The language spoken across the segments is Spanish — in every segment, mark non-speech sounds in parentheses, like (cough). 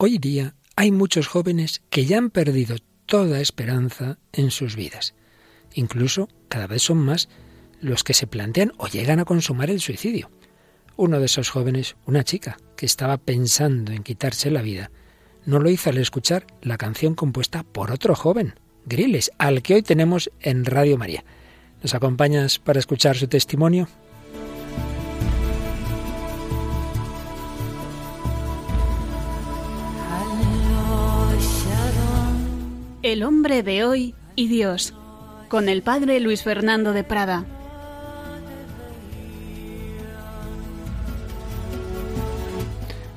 Hoy día hay muchos jóvenes que ya han perdido toda esperanza en sus vidas. Incluso cada vez son más los que se plantean o llegan a consumar el suicidio. Uno de esos jóvenes, una chica que estaba pensando en quitarse la vida, no lo hizo al escuchar la canción compuesta por otro joven, Griles, al que hoy tenemos en Radio María. ¿Nos acompañas para escuchar su testimonio? El hombre de hoy y Dios, con el padre Luis Fernando de Prada.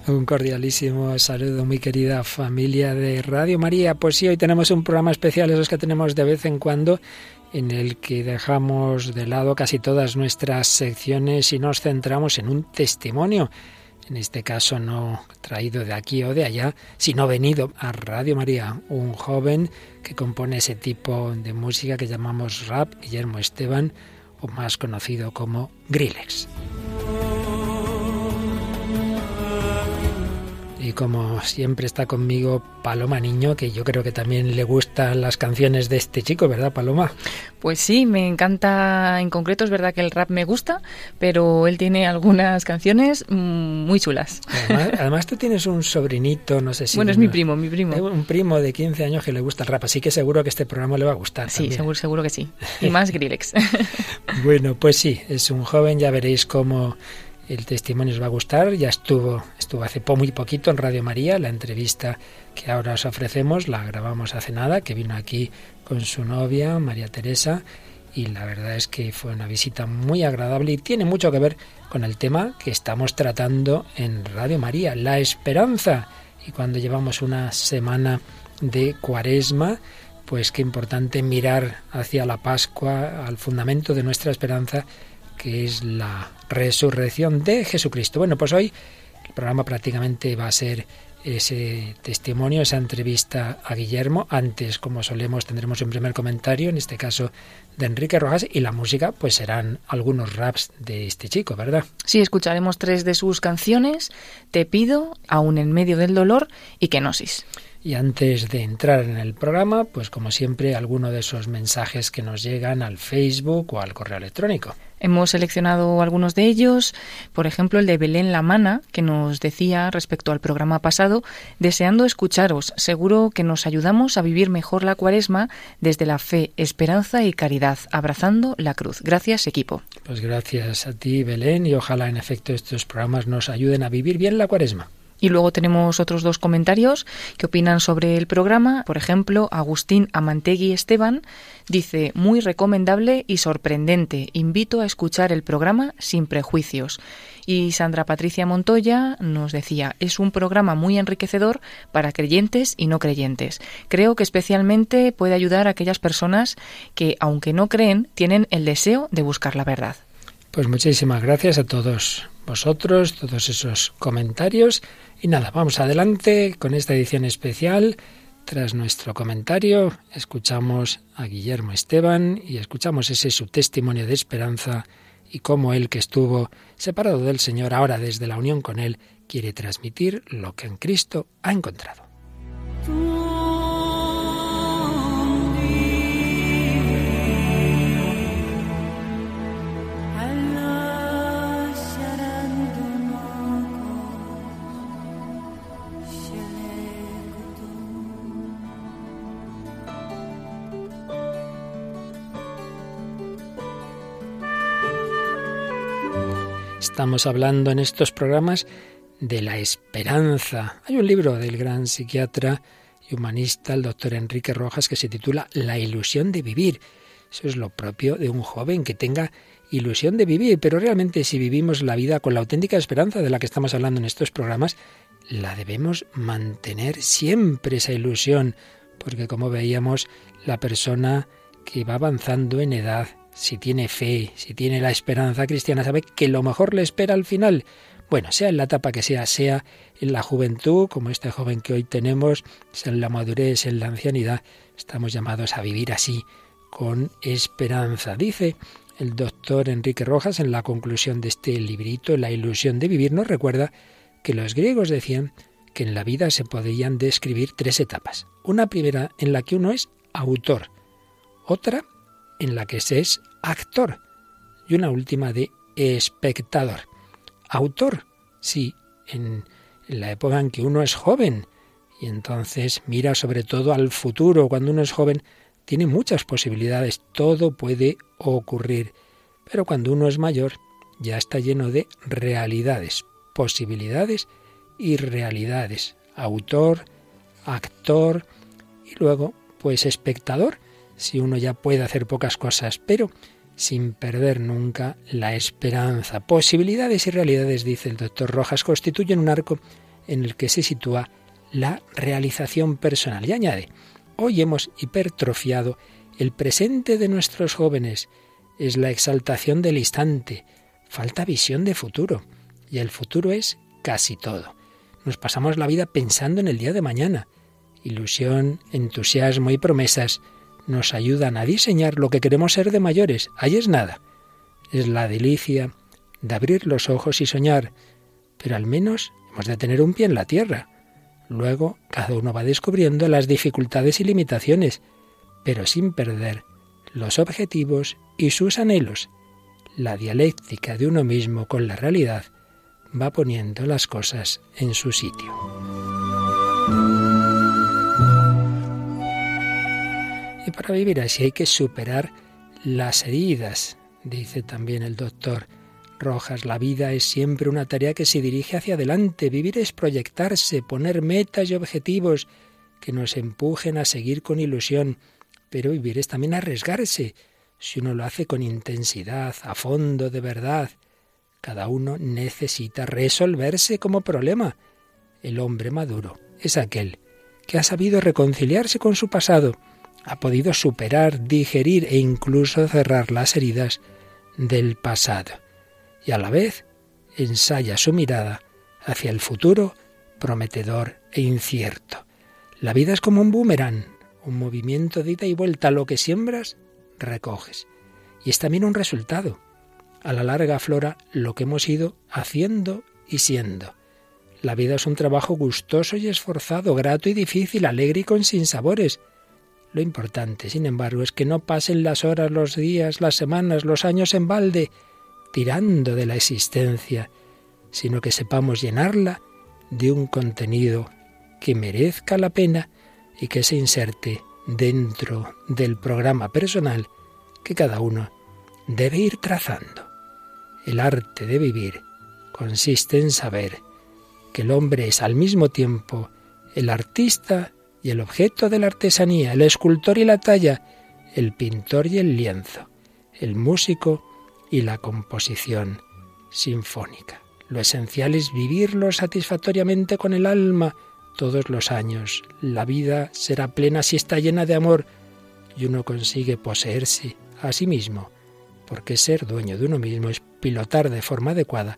Un cordialísimo saludo, muy querida familia de Radio María. Pues sí, hoy tenemos un programa especial, esos que tenemos de vez en cuando, en el que dejamos de lado casi todas nuestras secciones y nos centramos en un testimonio en este caso no traído de aquí o de allá, sino venido a Radio María, un joven que compone ese tipo de música que llamamos rap, Guillermo Esteban, o más conocido como Grillex. Y como siempre está conmigo Paloma Niño, que yo creo que también le gustan las canciones de este chico, ¿verdad, Paloma? Pues sí, me encanta, en concreto es verdad que el rap me gusta, pero él tiene algunas canciones mm, muy chulas. Además, (laughs) tú tienes un sobrinito, no sé si... Bueno, es mi primo, mi primo. Un primo de 15 años que le gusta el rap, así que seguro que este programa le va a gustar. Sí, seguro, seguro que sí. (laughs) Y más Grillex. bueno, pues sí, es un joven, ya veréis cómo el testimonio os va a gustar. Ya estuvo, estuvo hace muy poquito en Radio María, la entrevista que ahora os ofrecemos, la grabamos hace nada, que vino aquí con su novia, María Teresa, y la verdad es que fue una visita muy agradable y tiene mucho que ver con el tema que estamos tratando en Radio María, la esperanza. Y cuando llevamos una semana de cuaresma, pues qué importante mirar hacia la Pascua, al fundamento de nuestra esperanza que es la resurrección de Jesucristo. Bueno, pues hoy el programa prácticamente va a ser ese testimonio, esa entrevista a Guillermo. Antes, como solemos, tendremos un primer comentario, en este caso de Enrique Rojas, y la música, pues serán algunos raps de este chico, ¿verdad? Sí, escucharemos tres de sus canciones, Te pido, Aún en medio del dolor y Kenosis. Y antes de entrar en el programa, pues como siempre, alguno de esos mensajes que nos llegan al Facebook o al correo electrónico. Hemos seleccionado algunos de ellos, por ejemplo el de Belén Lamana, que nos decía respecto al programa pasado, deseando escucharos, seguro que nos ayudamos a vivir mejor la cuaresma desde la fe, esperanza y caridad, abrazando la cruz. Gracias, equipo. Pues gracias a ti, Belén, y ojalá en efecto estos programas nos ayuden a vivir bien la cuaresma. Y luego tenemos otros dos comentarios que opinan sobre el programa. Por ejemplo, Agustín Amantegui Esteban dice, muy recomendable y sorprendente. Invito a escuchar el programa sin prejuicios. Y Sandra Patricia Montoya nos decía, es un programa muy enriquecedor para creyentes y no creyentes. Creo que especialmente puede ayudar a aquellas personas que, aunque no creen, tienen el deseo de buscar la verdad. Pues muchísimas gracias a todos vosotros, todos esos comentarios. Y nada, vamos adelante con esta edición especial. Tras nuestro comentario, escuchamos a Guillermo Esteban y escuchamos ese su testimonio de esperanza y cómo él que estuvo separado del Señor ahora desde la unión con Él quiere transmitir lo que en Cristo ha encontrado. Estamos hablando en estos programas de la esperanza. Hay un libro del gran psiquiatra y humanista, el doctor Enrique Rojas, que se titula La ilusión de vivir. Eso es lo propio de un joven que tenga ilusión de vivir, pero realmente si vivimos la vida con la auténtica esperanza de la que estamos hablando en estos programas, la debemos mantener siempre esa ilusión, porque como veíamos, la persona que va avanzando en edad, si tiene fe, si tiene la esperanza cristiana, sabe que lo mejor le espera al final. Bueno, sea en la etapa que sea, sea en la juventud, como este joven que hoy tenemos, sea en la madurez, en la ancianidad, estamos llamados a vivir así, con esperanza. Dice el doctor Enrique Rojas en la conclusión de este librito, La ilusión de vivir, nos recuerda que los griegos decían que en la vida se podrían describir tres etapas. Una primera en la que uno es autor, otra en la que se es actor y una última de espectador. Autor, sí, en, la época en que uno es joven y entonces mira sobre todo al futuro. Cuando uno es joven tiene muchas posibilidades, todo puede ocurrir. Pero cuando uno es mayor ya está lleno de realidades, posibilidades y realidades. Autor, actor y luego pues espectador, si uno ya puede hacer pocas cosas, pero sin perder nunca la esperanza. Posibilidades y realidades, dice el doctor Rojas, constituyen un arco en el que se sitúa la realización personal. Y añade, hoy hemos hipertrofiado el presente de nuestros jóvenes. Es la exaltación del instante. Falta visión de futuro. Y el futuro es casi todo. Nos pasamos la vida pensando en el día de mañana. Ilusión, entusiasmo y promesas nos ayudan a diseñar lo que queremos ser de mayores. Ahí es nada. Es la delicia de abrir los ojos y soñar, pero al menos hemos de tener un pie en la tierra. Luego cada uno va descubriendo las dificultades y limitaciones, pero sin perder los objetivos y sus anhelos. La dialéctica de uno mismo con la realidad va poniendo las cosas en su sitio. Para vivir así hay que superar las heridas, dice también el doctor Rojas. La vida es siempre una tarea que se dirige hacia adelante. Vivir es proyectarse, poner metas y objetivos que nos empujen a seguir con ilusión. Pero vivir es también arriesgarse, si uno lo hace con intensidad, a fondo, de verdad. Cada uno necesita resolverse como problema. El hombre maduro es aquel que ha sabido reconciliarse con su pasado ha podido superar, digerir e incluso cerrar las heridas del pasado. Y a la vez ensaya su mirada hacia el futuro prometedor e incierto. La vida es como un boomerang, un movimiento de ida y vuelta. Lo que siembras, recoges. Y es también un resultado. A la larga aflora lo que hemos ido haciendo y siendo. La vida es un trabajo gustoso y esforzado, grato y difícil, alegre y con sinsabores. Lo importante, sin embargo, es que no pasen las horas, los días, las semanas, los años en balde, tirando de la existencia, sino que sepamos llenarla de un contenido que merezca la pena y que se inserte dentro del programa personal que cada uno debe ir trazando. El arte de vivir consiste en saber que el hombre es al mismo tiempo el artista y el objeto de la artesanía, el escultor y la talla, el pintor y el lienzo, el músico y la composición sinfónica. Lo esencial es vivirlo satisfactoriamente con el alma todos los años. La vida será plena si está llena de amor y uno consigue poseerse a sí mismo, porque ser dueño de uno mismo es pilotar de forma adecuada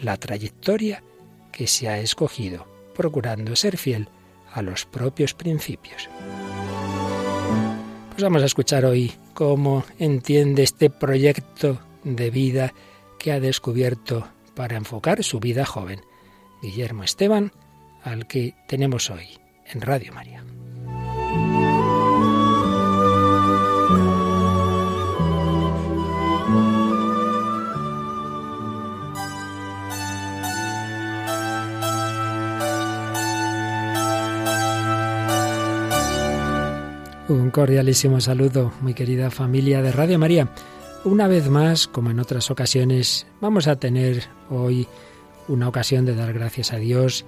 la trayectoria que se ha escogido, procurando ser fiel a los propios principios. Pues vamos a escuchar hoy cómo entiende este proyecto de vida que ha descubierto para enfocar su vida joven Guillermo Esteban, al que tenemos hoy en Radio María. Un cordialísimo saludo, muy querida familia de Radio María. Una vez más, como en otras ocasiones, vamos a tener hoy una ocasión de dar gracias a Dios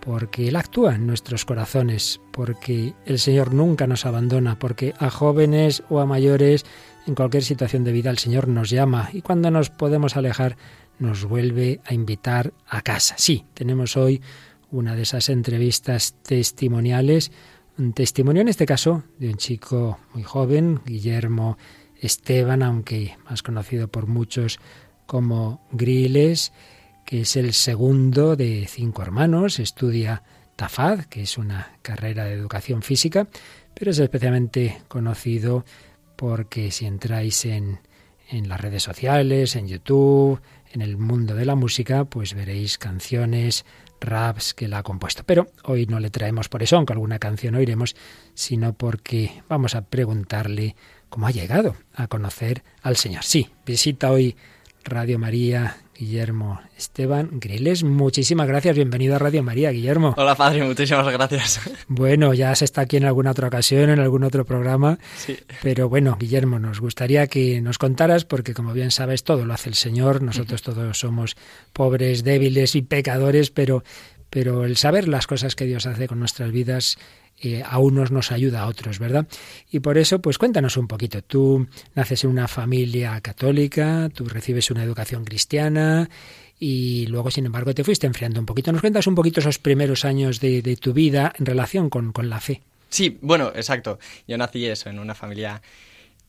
porque Él actúa en nuestros corazones, porque el Señor nunca nos abandona, porque a jóvenes o a mayores, en cualquier situación de vida, el Señor nos llama y cuando nos podemos alejar, nos vuelve a invitar a casa. Sí, tenemos hoy una de esas entrevistas testimoniales un testimonio en este caso de un chico muy joven, Guillermo Esteban, aunque más conocido por muchos como Griles, que es el segundo de cinco hermanos, estudia TAFAD, que es una carrera de educación física, pero es especialmente conocido porque si entráis en, en las redes sociales, en YouTube, en el mundo de la música, pues veréis canciones raps que la ha compuesto. Pero hoy no le traemos por eso, aunque alguna canción oiremos, sino porque vamos a preguntarle cómo ha llegado a conocer al Señor. Sí, visita hoy Radio María Guillermo Esteban Griles. Muchísimas gracias. Bienvenido a Radio María, Guillermo. Hola, padre. Muchísimas gracias. Bueno, ya se está aquí en alguna otra ocasión, en algún otro programa. Sí. Pero bueno, Guillermo, nos gustaría que nos contaras, porque como bien sabes, todo lo hace el Señor. Nosotros todos somos pobres, débiles y pecadores, pero, pero el saber las cosas que Dios hace con nuestras vidas a unos nos ayuda a otros, ¿verdad? Y por eso, pues cuéntanos un poquito. Tú naces en una familia católica, tú recibes una educación cristiana y luego, sin embargo, te fuiste enfriando un poquito. ¿Nos cuentas un poquito esos primeros años de, tu vida en relación con, la fe? Sí, bueno, exacto. Yo nací eso, en una familia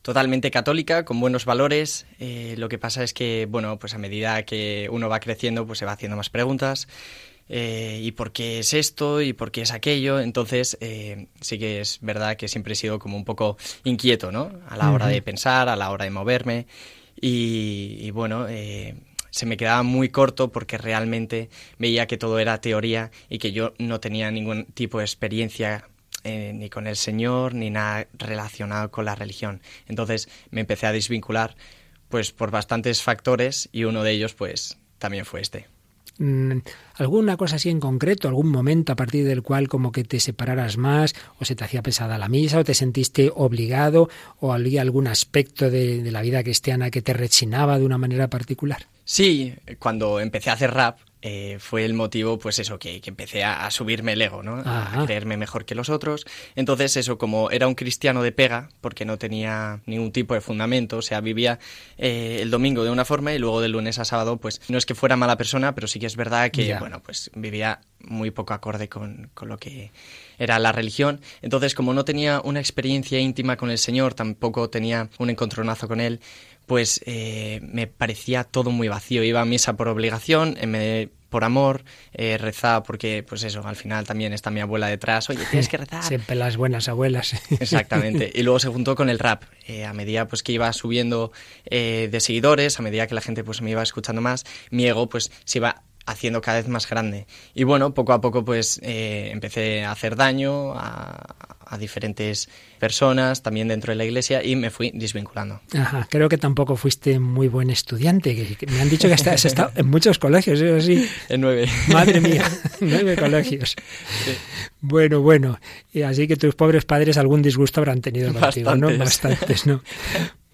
totalmente católica, con buenos valores. Eh, lo que pasa es que, bueno, pues a medida que uno va creciendo, pues se va haciendo más preguntas. Eh, y por qué es esto y por qué es aquello. Entonces, eh, sí que es verdad que siempre he sido como un poco inquieto, ¿no? A la hora de pensar, a la hora de moverme. Y, bueno, eh, se me quedaba muy corto porque realmente veía que todo era teoría y que yo no tenía ningún tipo de experiencia ni con el Señor ni nada relacionado con la religión. Entonces me empecé a desvincular pues por bastantes factores y uno de ellos pues también fue este. Mm, alguna cosa así en concreto, algún momento a partir del cual como que te separaras más o se te hacía pesada la misa o te sentiste obligado o había algún aspecto de, de la vida cristiana que te rechinaba de una manera particular? Sí, cuando empecé a hacer rap, eh, fue el motivo, pues eso, que, empecé a, subirme el ego, ¿no? A creerme mejor que los otros. Entonces, eso, como era un cristiano de pega, porque no tenía ningún tipo de fundamento, o sea, vivía eh, el domingo de una forma y luego de lunes a sábado, pues no es que fuera mala persona, pero sí que es verdad que, bueno, pues vivía muy poco acorde con, con lo que era la religión. Entonces, como no tenía una experiencia íntima con el Señor, tampoco tenía un encontronazo con Él, pues eh, me parecía todo muy vacío. Iba a misa por obligación, me, por amor, eh, rezaba porque, pues eso, al final también está mi abuela detrás, oye, tienes que rezar. (laughs) Siempre las buenas abuelas. (laughs) Exactamente. Y luego se juntó con el rap. Eh, a medida pues que iba subiendo eh, de seguidores, a medida que la gente pues me iba escuchando más, mi ego pues se iba haciendo cada vez más grande. Y bueno, poco a poco pues eh, empecé a hacer daño a, diferentes personas, también dentro de la iglesia, y me fui desvinculando. Ajá, creo que tampoco fuiste muy buen estudiante, que, me han dicho que has estado en muchos colegios, ¿es así? (laughs) En nueve. Madre mía, (laughs) (laughs) nueve colegios. Bueno, bueno, y así que tus pobres padres algún disgusto habrán tenido contigo, ¿no? Bastantes, ¿no?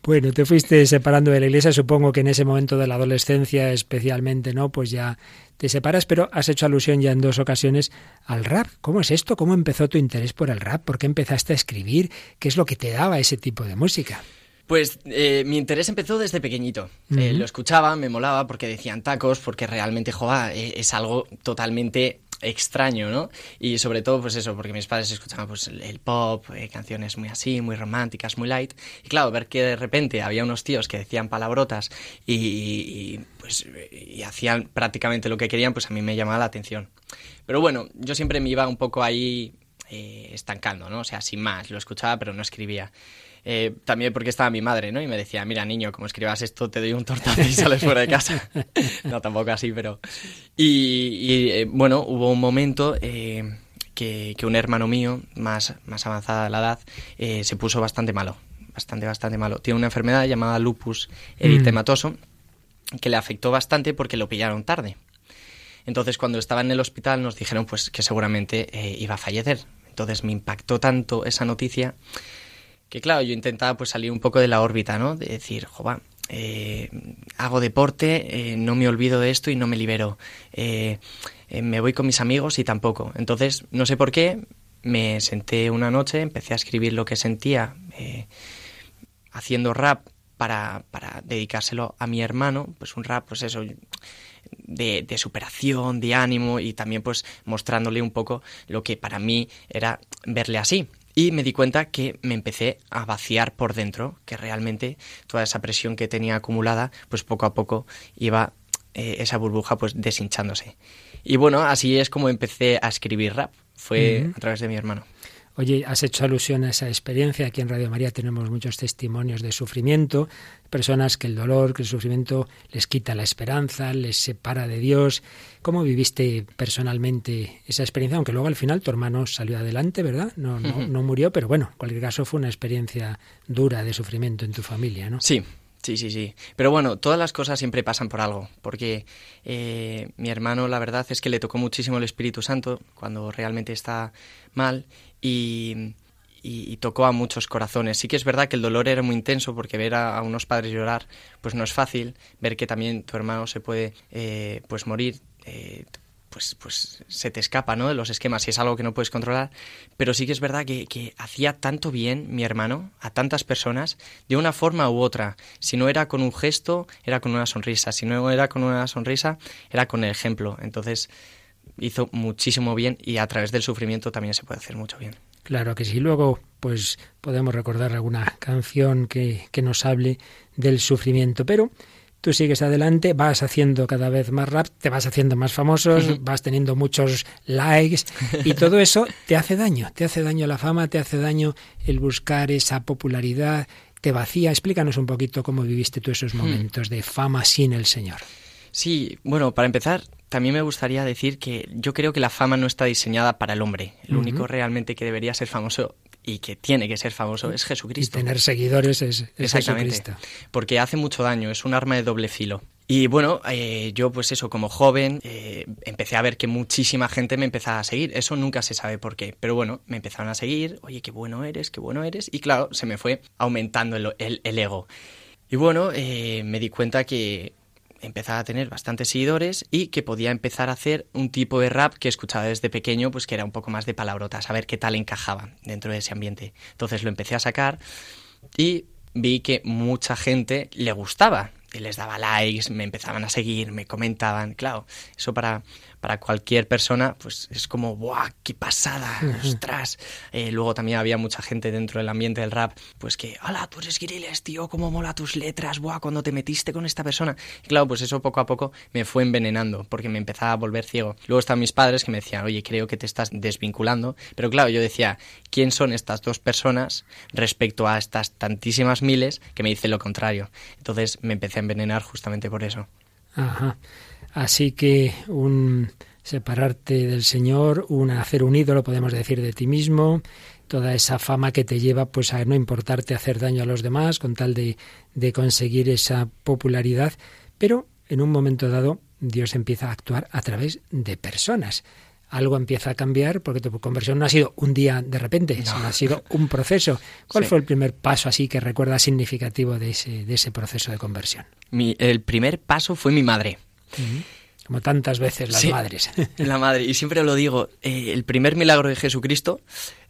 Bueno, te fuiste separando de la iglesia, supongo que en ese momento de la adolescencia especialmente, ¿no? Pues ya te separas, pero has hecho alusión ya en dos ocasiones al rap. ¿Cómo es esto? ¿Cómo empezó tu interés por el rap? ¿Por qué empezaste a escribir? ¿Qué es lo que te daba ese tipo de música? Pues eh, mi interés empezó desde pequeñito. Eh, lo escuchaba, me molaba porque decían tacos, porque realmente, joa, eh, es algo totalmente extraño, ¿no? Y sobre todo, pues eso, porque mis padres escuchaban pues el pop, eh, canciones muy así, muy románticas, muy light. Y claro, ver que de repente había unos tíos que decían palabrotas y, pues hacían prácticamente lo que querían, pues a mí me llamaba la atención. Pero bueno, yo siempre me iba un poco ahí eh, estancando, ¿no? O sea, sin más, lo escuchaba pero no escribía. Eh, también porque estaba mi madre, ¿no? Y me decía, mira, niño, como escribas esto, te doy un tortazo y sales fuera de casa. (laughs) no, tampoco así, pero... Y, eh, bueno, hubo un momento eh, que, un hermano mío, más, más avanzada la edad, se puso bastante malo. Bastante, bastante malo. Tiene una enfermedad llamada lupus eritematoso que le afectó bastante porque lo pillaron tarde. Entonces, cuando estaba en el hospital, nos dijeron pues que seguramente iba a fallecer. Entonces me impactó tanto esa noticia que claro, yo intentaba pues salir un poco de la órbita, ¿no? De decir, jova, eh, hago deporte, eh, no me olvido de esto y no me libero. Eh, me voy con mis amigos y tampoco. Entonces, no sé por qué, me senté una noche, empecé a escribir lo que sentía, haciendo rap para, para, dedicárselo a mi hermano, pues un rap, pues eso, de, de, superación, de ánimo y también pues mostrándole un poco lo que para mí era verle así y me di cuenta que me empecé a vaciar por dentro, que realmente toda esa presión que tenía acumulada, pues poco a poco iba eh, esa burbuja pues deshinchándose. Y bueno, así es como empecé a escribir rap, fue a través de mi hermano. Oye, has hecho alusión a esa experiencia. Aquí en Radio María tenemos muchos testimonios de sufrimiento, personas que el dolor, que el sufrimiento les quita la esperanza, les separa de Dios. ¿Cómo viviste personalmente esa experiencia? Aunque luego al final tu hermano salió adelante, ¿verdad? No, no, no murió, pero bueno, en cualquier caso fue una experiencia dura de sufrimiento en tu familia, ¿no? Sí, Sí, sí, sí. Pero bueno, todas las cosas siempre pasan por algo, porque eh, mi hermano la verdad es que le tocó muchísimo el Espíritu Santo cuando realmente está mal y, tocó a muchos corazones. Sí que es verdad que el dolor era muy intenso porque ver a, unos padres llorar pues no es fácil, ver que también tu hermano se puede eh, pues morir. Eh, pues, pues se te escapa, ¿no? De los esquemas y es algo que no puedes controlar. Pero sí que es verdad que, que, hacía tanto bien mi hermano a tantas personas de una forma u otra. Si no era con un gesto, era con una sonrisa. Si no era con una sonrisa, era con el ejemplo. Entonces hizo muchísimo bien y a través del sufrimiento también se puede hacer mucho bien. Claro que sí. Luego, pues podemos recordar alguna canción que, que nos hable del sufrimiento. Pero tú sigues adelante, vas haciendo cada vez más rap, te vas haciendo más famosos, vas teniendo muchos likes y todo eso te hace daño, te hace daño la fama, te hace daño el buscar esa popularidad, te vacía. Explícanos un poquito cómo viviste tú esos hmm. momentos de fama sin el Señor. Sí, bueno, para empezar, también me gustaría decir que yo creo que la fama no está diseñada para el hombre. El único realmente que debería ser famoso y que tiene que ser famoso es Jesucristo. Y tener seguidores es, Jesucristo. Porque hace mucho daño, es un arma de doble filo. Y bueno, eh, yo pues eso, como joven, eh, empecé a ver que muchísima gente me empezaba a seguir. Eso nunca se sabe por qué. Pero bueno, me empezaron a seguir, oye, qué bueno eres, qué bueno eres. Y claro, se me fue aumentando el, ego. Y bueno, eh, me di cuenta que empezaba a tener bastantes seguidores y que podía empezar a hacer un tipo de rap que escuchaba desde pequeño, pues que era un poco más de palabrotas, a ver qué tal encajaba dentro de ese ambiente. Entonces lo empecé a sacar y vi que mucha gente le gustaba y les daba likes, me empezaban a seguir, me comentaban, claro, eso para para cualquier persona, pues es como, ¡buah, qué pasada! ¡Ostras! Eh, luego también había mucha gente dentro del ambiente del rap, pues que, ¡hala, tú eres Grilles, tío! ¡Cómo mola tus letras! ¡Buah, cuando te metiste con esta persona! Y claro, pues eso poco a poco me fue envenenando, porque me empezaba a volver ciego. Luego estaban mis padres que me decían, oye, creo que te estás desvinculando. Pero claro, yo decía, ¿quién son estas dos personas respecto a estas tantísimas miles que me dicen lo contrario? Entonces me empecé a envenenar justamente por eso. Ajá. Así que un separarte del Señor, un hacer un ídolo, podemos decir, de ti mismo, toda esa fama que te lleva pues a no importarte hacer daño a los demás con tal de, de conseguir esa popularidad, pero en un momento dado Dios empieza a actuar a través de personas. Algo empieza a cambiar porque tu conversión no ha sido un día de repente, sino ha sido un proceso. ¿Cuál fue el primer paso así que recuerdas significativo de ese, de ese proceso de conversión? el primer paso fue mi madre. Como tantas veces las madres. (laughs) La madre. Y siempre lo digo, eh, el primer milagro de Jesucristo,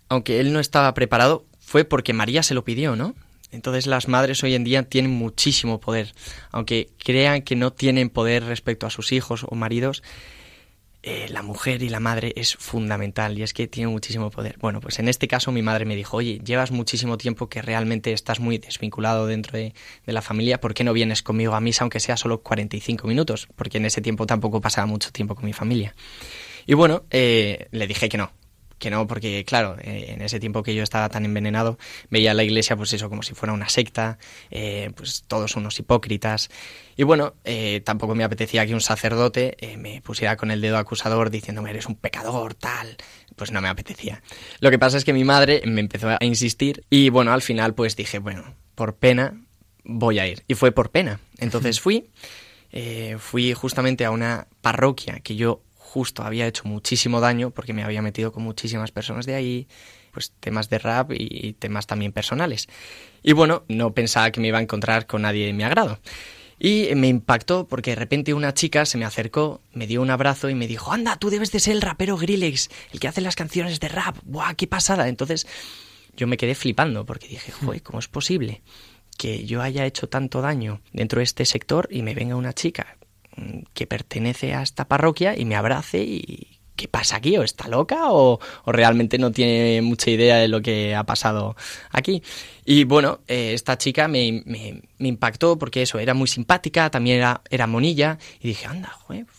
aunque él no estaba preparado, fue porque María se lo pidió, ¿no? Entonces las madres hoy en día tienen muchísimo poder. Aunque crean que no tienen poder respecto a sus hijos o maridos, eh, la mujer y la madre es fundamental y es que tiene muchísimo poder. Bueno, pues en este caso mi madre me dijo, oye, llevas muchísimo tiempo que realmente estás muy desvinculado dentro de, la familia, ¿por qué no vienes conmigo a misa aunque sea solo 45 minutos? Porque en ese tiempo tampoco pasaba mucho tiempo con mi familia. Y bueno, eh, le dije que no, que no, porque claro, eh, en ese tiempo que yo estaba tan envenenado, veía a la iglesia pues eso como si fuera una secta, eh, pues todos unos hipócritas. Y bueno, eh, tampoco me apetecía que un sacerdote me pusiera con el dedo acusador diciéndome eres un pecador, tal. Pues no me apetecía. Lo que pasa es que mi madre me empezó a insistir y bueno, al final pues dije, bueno, por pena voy a ir. Y fue por pena. Entonces fui, fui justamente a una parroquia que yo justo había hecho muchísimo daño porque me había metido con muchísimas personas de ahí, pues temas de rap y temas también personales. Y bueno, no pensaba que me iba a encontrar con nadie de mi agrado. Y me impactó porque de repente una chica se me acercó, me dio un abrazo y me dijo, anda, tú debes de ser el rapero Grillex, el que hace las canciones de rap. ¡Buah, qué pasada! Entonces yo me quedé flipando porque dije, joder, ¿cómo es posible que yo haya hecho tanto daño dentro de este sector y me venga una chica que pertenece a esta parroquia y me abrace y ¿qué pasa aquí? ¿O está loca? ¿O, realmente no tiene mucha idea de lo que ha pasado aquí? Y bueno, eh, esta chica me, me, impactó porque eso, era muy simpática, también era, era monilla y dije, anda,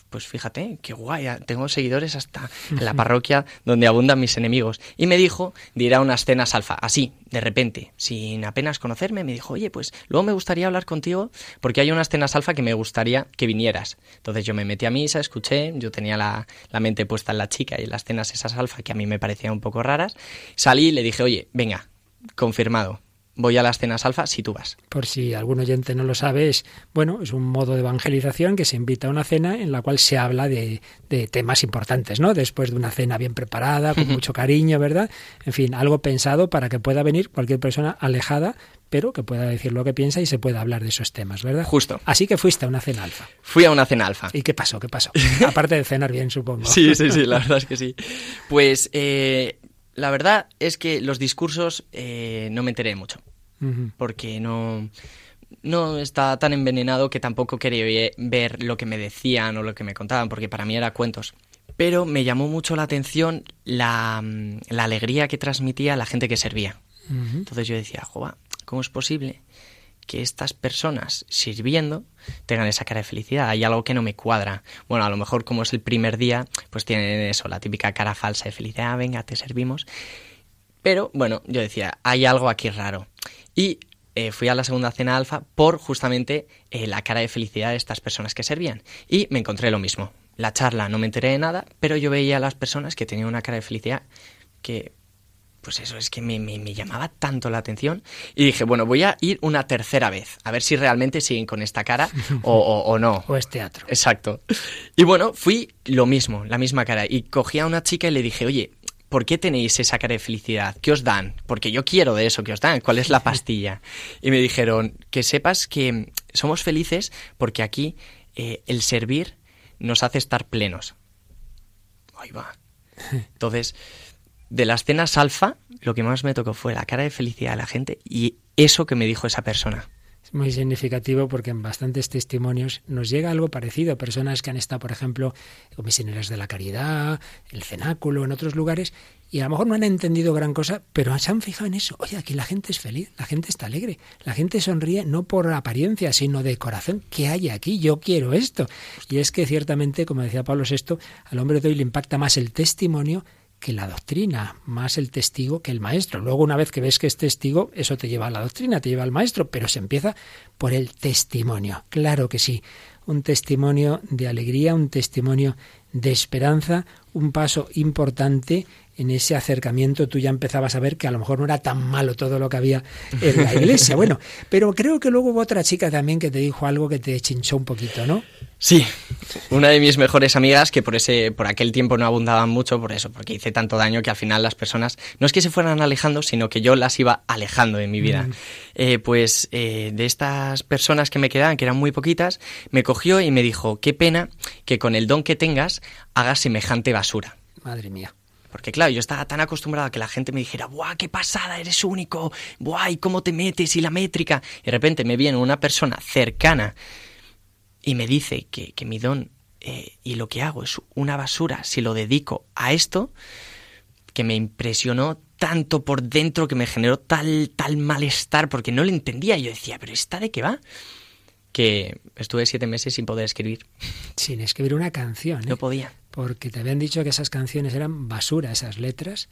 pues fíjate, qué guay, tengo seguidores hasta en la parroquia donde abundan mis enemigos. Y me dijo de ir a unas cenas alfa, así, de repente, sin apenas conocerme, me dijo, oye, pues luego me gustaría hablar contigo porque hay unas cenas alfa que me gustaría que vinieras. Entonces yo me metí a misa, escuché, yo tenía la, la mente puesta en la chica y en las cenas esas alfa que a mí me parecían un poco raras. Salí y le dije, oye, venga, confirmado, voy a las cenas alfa si tú vas. Por si algún oyente no lo sabe, es, bueno, es un modo de evangelización que se invita a una cena en la cual se habla de, de temas importantes, ¿no? Después de una cena bien preparada, con mucho cariño, ¿verdad? En fin, algo pensado para que pueda venir cualquier persona alejada, pero que pueda decir lo que piensa y se pueda hablar de esos temas, ¿verdad? Justo. Así que fuiste a una cena alfa. Fui a una cena alfa. ¿Y qué pasó? ¿Qué pasó? (laughs) Aparte de cenar bien, supongo. Sí, sí, sí, la verdad es que sí. Pues eh, la verdad es que los discursos eh, no me enteré mucho, porque no, no está tan envenenado que tampoco quería ver lo que me decían o lo que me contaban, porque para mí era cuentos. Pero me llamó mucho la atención la, la alegría que transmitía la gente que servía. Entonces yo decía, Jova, ¿cómo es posible que estas personas sirviendo tengan esa cara de felicidad. Hay algo que no me cuadra. Bueno, a lo mejor como es el primer día, pues tienen eso, la típica cara falsa de felicidad, venga, te servimos. Pero bueno, yo decía, hay algo aquí raro. Y eh, fui a la segunda cena alfa por justamente eh, la cara de felicidad de estas personas que servían. Y me encontré lo mismo. La charla no me enteré de nada, pero yo veía a las personas que tenían una cara de felicidad que pues eso es que me, me, llamaba tanto la atención y dije, bueno, voy a ir una tercera vez, a ver si realmente siguen con esta cara o, (laughs) o, no. O es teatro. Exacto. Y bueno, fui lo mismo, la misma cara, y cogí a una chica y le dije, oye, ¿por qué tenéis esa cara de felicidad? ¿Qué os dan? Porque yo quiero de eso que os dan. ¿Cuál es la pastilla? Y me dijeron, que sepas que somos felices porque aquí eh, el servir nos hace estar plenos. Ahí va. (laughs) Entonces de las cenas alfa, lo que más me tocó fue la cara de felicidad de la gente y eso que me dijo esa persona. Es muy significativo porque en bastantes testimonios nos llega algo parecido. Personas que han estado, por ejemplo, con misioneros de la caridad, el cenáculo, en otros lugares, y a lo mejor no han entendido gran cosa, pero se han fijado en eso. Oye, aquí la gente es feliz, la gente está alegre, la gente sonríe no por apariencia, sino de corazón. ¿Qué hay aquí? Yo quiero esto. Y es que ciertamente, como decía Pablo VI, al hombre de hoy le impacta más el testimonio que la doctrina, más el testigo que el maestro. Luego, una vez que ves que es testigo, eso te lleva a la doctrina, te lleva al maestro, pero se empieza por el testimonio. Claro que sí, un testimonio de alegría, un testimonio de esperanza, un paso importante en ese acercamiento tú ya empezabas a ver que a lo mejor no era tan malo todo lo que había en la iglesia. (laughs) Bueno, pero creo que luego hubo otra chica también que te dijo algo que te chinchó un poquito, ¿no? Sí, una de mis mejores amigas que por ese, por aquel tiempo no abundaban mucho por eso, porque hice tanto daño que al final las personas no es que se fueran alejando, sino que yo las iba alejando de mi vida. Mm. Eh, pues eh, de estas personas que me quedaban, que eran muy poquitas, me cogió y me dijo, qué pena que con el don que tengas hagas semejante basura. Madre mía. Porque claro, yo estaba tan acostumbrado a que la gente me dijera, ¡buah, qué pasada, eres único! ¡buah, y cómo te metes! y la métrica. Y de repente me viene una persona cercana y me dice que, que mi don eh, y lo que hago es una basura si lo dedico a esto, que me impresionó tanto por dentro, que me generó tal, tal malestar, porque no lo entendía. Yo decía, ¿pero esta de qué va? que estuve siete meses sin poder escribir. Sin escribir una canción. ¿eh? No podía. Porque te habían dicho que esas canciones eran basura, esas letras.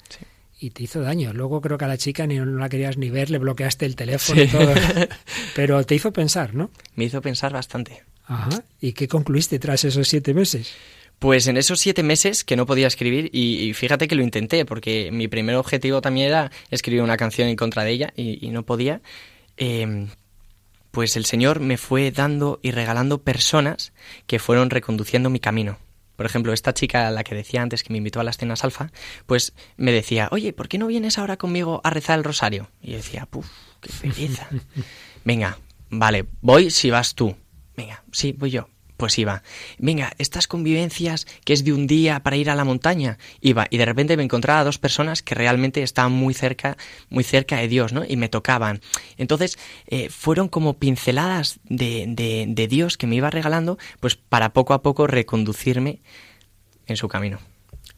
Y te hizo daño. Luego creo que a la chica ni no la querías ni ver, le bloqueaste el teléfono y todo. (laughs) Pero te hizo pensar, ¿no? Me hizo pensar bastante. Ajá. ¿Y qué concluiste tras esos siete meses? Pues en esos siete meses que no podía escribir, y, fíjate que lo intenté, porque mi primer objetivo también era escribir una canción en contra de ella, y, no podía, eh, pues el Señor me fue dando y regalando personas que fueron reconduciendo mi camino. Por ejemplo, esta chica, la que decía antes que me invitó a las cenas alfa, pues me decía, oye, ¿por qué no vienes ahora conmigo a rezar el rosario? Y yo decía, puf, qué pereza. (laughs) Venga, vale, voy si vas tú. Venga, sí, voy yo pues iba. Venga, estas convivencias que es de un día para ir a la montaña, iba. Y de repente me encontraba a dos personas que realmente estaban muy cerca, muy cerca de Dios, ¿no? Y me tocaban. Entonces, eh, fueron como pinceladas de, de, de Dios que me iba regalando, pues para poco a poco reconducirme en su camino.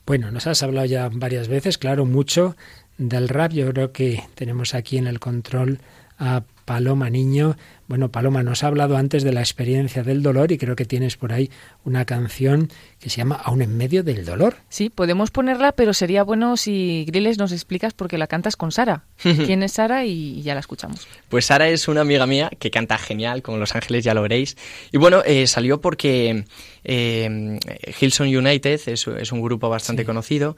Bueno, nos has hablado ya varias veces, claro, mucho del rap. Yo creo que tenemos aquí en el control a Paloma Niño. Bueno, Paloma, nos ha hablado antes de la experiencia del dolor y creo que tienes por ahí una canción que se llama Aún en medio del dolor. Sí, podemos ponerla, pero sería bueno si Griles nos explicas por qué la cantas con Sara. (laughs) ¿Quién es Sara? Y ya la escuchamos. Pues Sara es una amiga mía que canta genial, como Los Ángeles ya lo veréis. Y bueno, eh, salió porque eh, Hillsong United es, un grupo bastante conocido,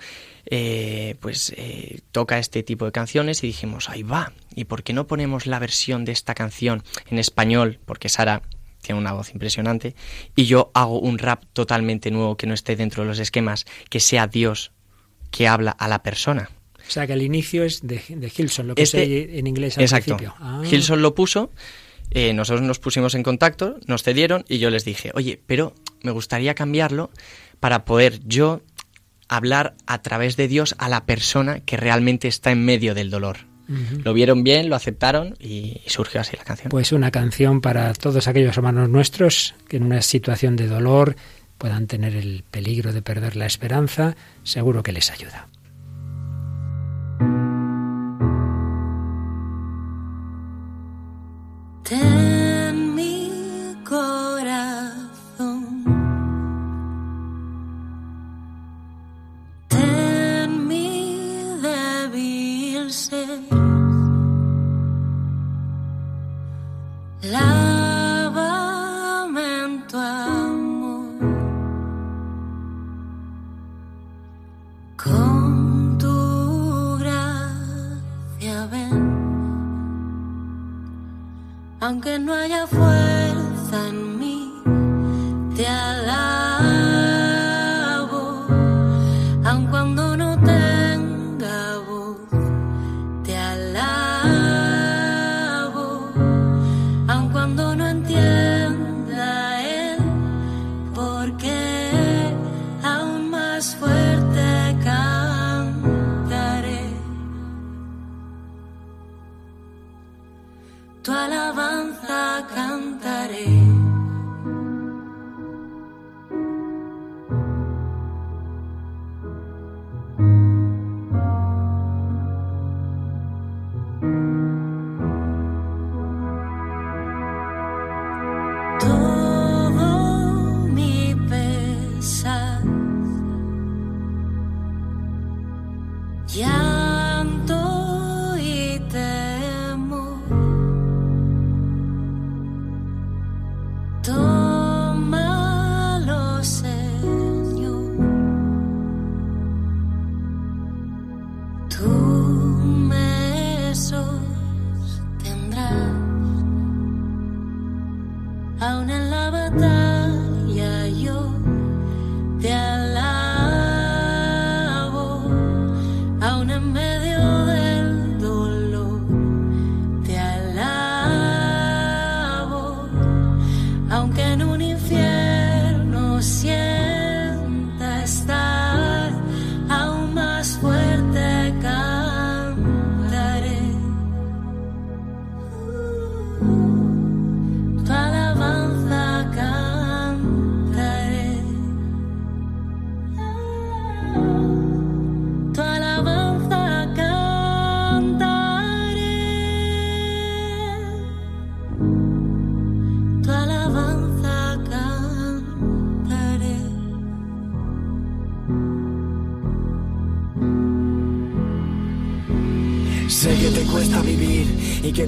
eh, pues eh, toca este tipo de canciones y dijimos, ahí va, ¿y por qué no ponemos la versión de esta canción en español? Porque Sara tiene una voz impresionante, y yo hago un rap totalmente nuevo que no esté dentro de los esquemas, que sea Dios que habla a la persona. O sea, que el inicio es de, de Hilson, lo que este, en inglés al exacto. principio. Ah. Hilson lo puso, eh, nosotros nos pusimos en contacto, nos cedieron y yo les dije, oye, pero me gustaría cambiarlo para poder yo hablar a través de Dios a la persona que realmente está en medio del dolor. Lo vieron bien, lo aceptaron y surgió así la canción. Pues una canción para todos aquellos hermanos nuestros que en una situación de dolor puedan tener el peligro de perder la esperanza, seguro que les ayuda.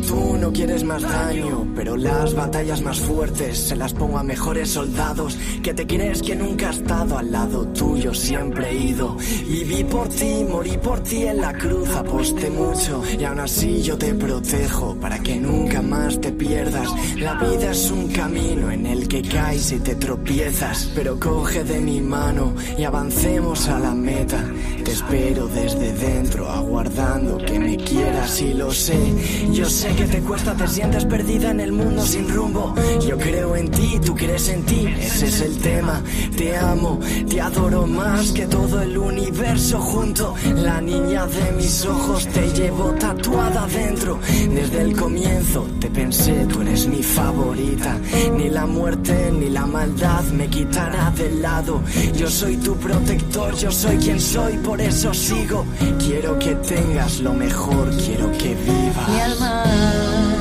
Tú no quieres más daño, pero las batallas más fuertes se las pongo a mejores soldados que te crees que nunca he estado al lado tuyo, siempre he ido. Viví por ti, morí por ti en la cruz, aposté mucho y aún así yo te protejo para que nunca más te pierdas. La vida es un camino en el que caes y te tropiezas, pero coge de mi mano y avancemos a la meta. Te espero desde dentro, aguardando que me quieras y lo sé. Yo sé que te cuesta, te sientes perdida en el mundo sin rumbo. Yo creo en ti, tú crees en ti, ese es el tema. Te amo, te adoro más que todo el universo junto. La niña de mis ojos te llevo tatuada dentro. Desde el comienzo te pensé, tú eres mi favorita. Ni la muerte ni la maldad me quitará del lado. Yo soy tu protector, yo soy quien soy, por eso sigo. Quiero que tengas lo mejor, quiero que vivas. Mi alma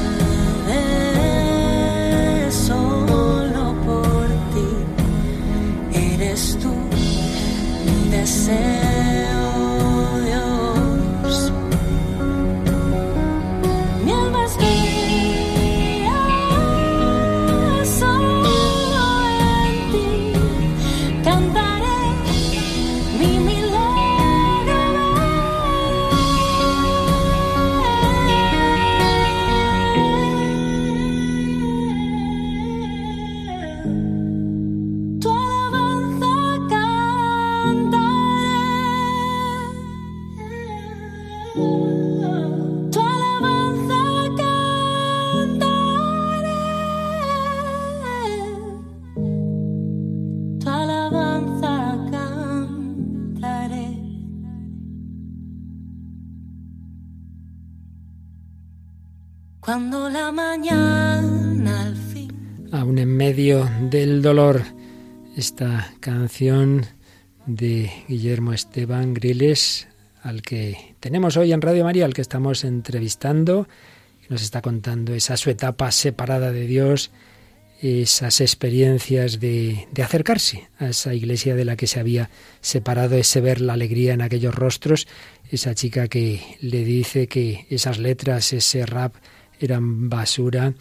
Cuando la mañana al fin Aún en medio del dolor, esta canción de Guillermo Esteban Griles, al que tenemos hoy en Radio María, al que estamos entrevistando, nos está contando esa su etapa separada de Dios, esas experiencias de, de acercarse a esa iglesia de la que se había separado, ese ver la alegría en aquellos rostros, esa chica que le dice que esas letras, ese rap eran basura,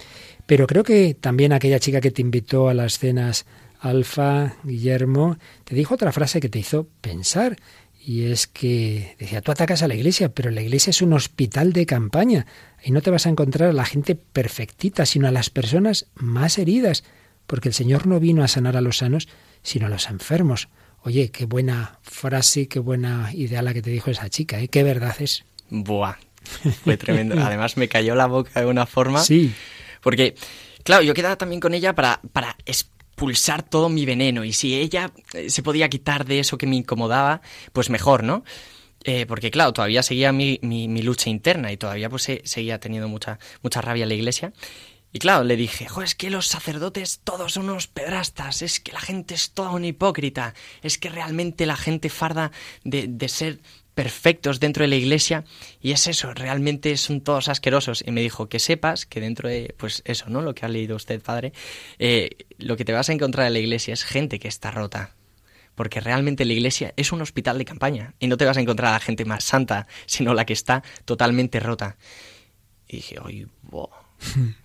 pero creo que también aquella chica que te invitó a las cenas Alfa, Guillermo, te dijo otra frase que te hizo pensar. Y es que decía, tú atacas a la iglesia, pero la iglesia es un hospital de campaña. Y no te vas a encontrar a la gente perfectita, sino a las personas más heridas. Porque el Señor no vino a sanar a los sanos, sino a los enfermos. Oye, qué buena frase, qué buena idea la que te dijo esa chica, ¿eh? Qué verdad es. Buah, (laughs) fue tremendo. Además me cayó la boca de una forma. Sí. Porque, claro, yo quedaba también con ella para, para expulsar todo mi veneno. Y si ella eh, se podía quitar de eso que me incomodaba, pues mejor, ¿no? Eh, porque, claro, todavía seguía mi, mi, mi lucha interna y todavía pues se- seguía teniendo mucha, mucha rabia en la iglesia. Y claro, le dije, jo, es que los sacerdotes todos son unos pedrastas, es que la gente es toda una hipócrita, es que realmente la gente farda de, de ser perfectos dentro de la iglesia y es eso, realmente son todos asquerosos. Y me dijo que sepas que dentro de, pues eso, ¿no? Lo que ha leído usted, padre, eh, lo que te vas a encontrar en la iglesia es gente que está rota. Porque realmente la iglesia es un hospital de campaña y no te vas a encontrar a la gente más santa, sino la que está totalmente rota. Y dije, oye, wow.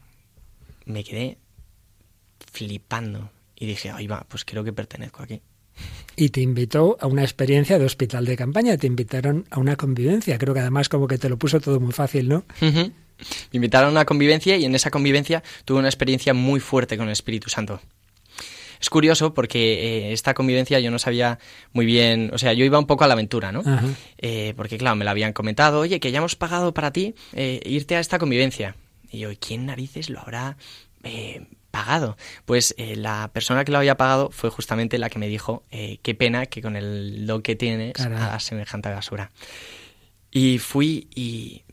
(laughs) me quedé flipando y dije, ahí va, pues creo que pertenezco aquí. Y te invitó a una experiencia de hospital de campaña, te invitaron a una convivencia. Creo que además como que te lo puso todo muy fácil, ¿no? Me invitaron a una convivencia y en esa convivencia tuve una experiencia muy fuerte con el Espíritu Santo. Es curioso porque eh, esta convivencia yo no sabía muy bien, o sea, yo iba un poco a la aventura, ¿no? Eh, porque claro, me lo habían comentado, oye, que ya hemos pagado para ti eh, irte a esta convivencia. Y yo, ¿y quién narices lo habrá pagado? Pues eh, la persona que lo había pagado fue justamente la que me dijo, eh, qué pena que con el don que tienes Caray. hagas semejante basura. Y fui y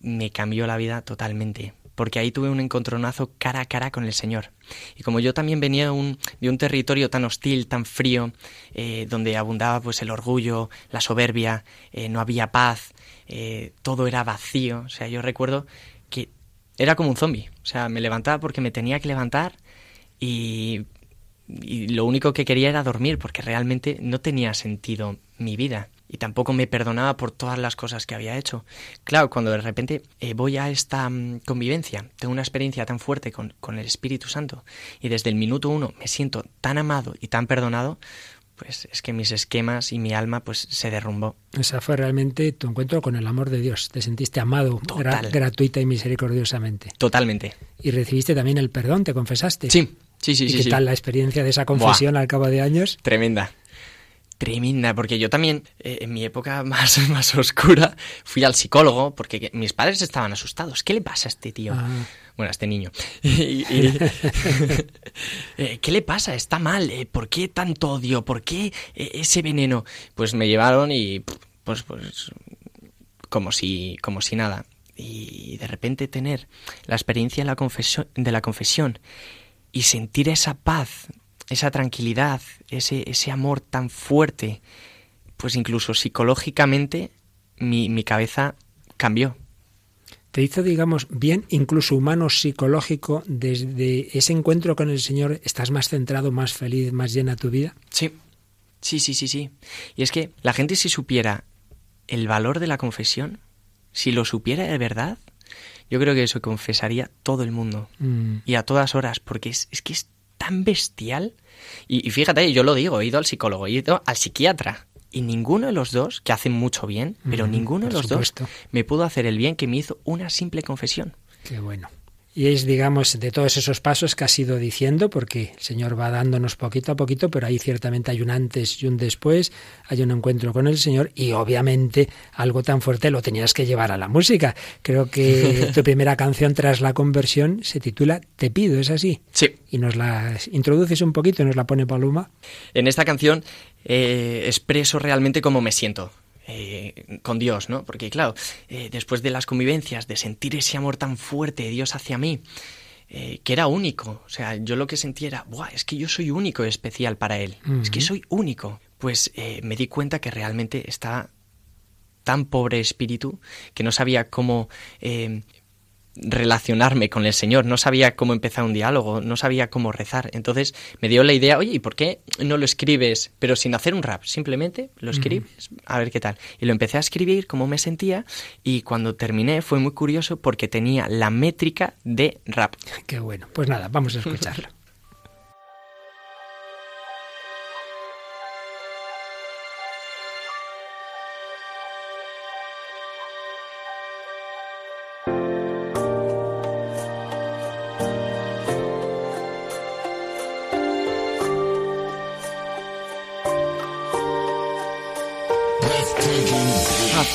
me cambió la vida totalmente, porque ahí tuve un encontronazo cara a cara con el Señor. Y como yo también venía de un, de un territorio tan hostil, tan frío, eh, donde abundaba pues el orgullo, la soberbia, eh, no había paz, todo era vacío. O sea, yo recuerdo que era como un zombie. O sea, me levantaba porque me tenía que levantar y, lo único que quería era dormir, porque realmente no tenía sentido mi vida y tampoco me perdonaba por todas las cosas que había hecho. Claro, cuando de repente eh, voy a esta mm, convivencia, tengo una experiencia tan fuerte con, con el Espíritu Santo y desde el minuto uno me siento tan amado y tan perdonado, pues es que mis esquemas y mi alma pues se derrumbó. Esa fue realmente tu encuentro con el amor de Dios. Te sentiste amado gra- gratuita y misericordiosamente. Totalmente. Y recibiste también el perdón, te confesaste. Sí, sí, sí, ¿Y sí. qué sí. tal la experiencia de esa confesión al cabo de años? Tremenda. Tremenda, porque yo también, eh, en mi época (laughs) más, más oscura, fui al psicólogo porque que- mis padres estaban asustados. ¿Qué le pasa a este tío? Ah. Bueno, a este niño. (laughs) Y- y- (laughs) eh, ¿Qué le pasa? Está mal. eh, ¿Por qué tanto odio? ¿Por qué eh, ese veneno? Pues me llevaron y pues, pues como si, como si nada. Y de repente tener la experiencia de la confesión, de la confesión y sentir esa paz, esa tranquilidad, ese, ese amor tan fuerte, pues incluso psicológicamente mi, mi cabeza cambió. Te hizo, digamos, bien, incluso humano, psicológico, desde ese encuentro con el Señor, estás más centrado, más feliz, más llena tu vida. Sí, sí, sí, sí, sí. Y es que la gente si supiera el valor de la confesión, si lo supiera de verdad, yo creo que eso confesaría todo el mundo. Mm. Y a todas horas, porque es, es que es tan bestial. Y, y fíjate, yo lo digo, he ido al psicólogo, he ido al psiquiatra. Y ninguno de los dos, que hacen mucho bien, pero ninguno de los supuesto. dos me pudo hacer el bien que me hizo una simple confesión. Qué bueno. y es, digamos, de todos esos pasos que has ido diciendo, porque el Señor va dándonos poquito a poquito, pero ahí ciertamente hay un antes y un después, hay un encuentro con el Señor y obviamente algo tan fuerte lo tenías que llevar a la música. Creo que (laughs) tu primera canción tras la conversión se titula Te pido, ¿es así? Sí. Y nos la introduces un poquito y nos la pone Paloma. En esta canción eh, expreso realmente cómo me siento. Eh, con Dios, ¿no? Porque claro, eh, después de las convivencias, de sentir ese amor tan fuerte de Dios hacia mí, eh, que era único, o sea, yo lo que sentía era, Buah, es que yo soy único y especial para Él, es que soy único. Pues me di cuenta que realmente está tan pobre espíritu que no sabía cómo relacionarme con el Señor, no sabía cómo empezar un diálogo, no sabía cómo rezar. Entonces me dio la idea, oye, ¿y por qué no lo escribes, pero sin hacer un rap? Simplemente lo escribes, a ver qué tal. Y lo empecé a escribir, cómo me sentía, y cuando terminé fue muy curioso porque tenía la métrica de rap. Qué bueno. Pues nada, vamos a escucharlo. (laughs)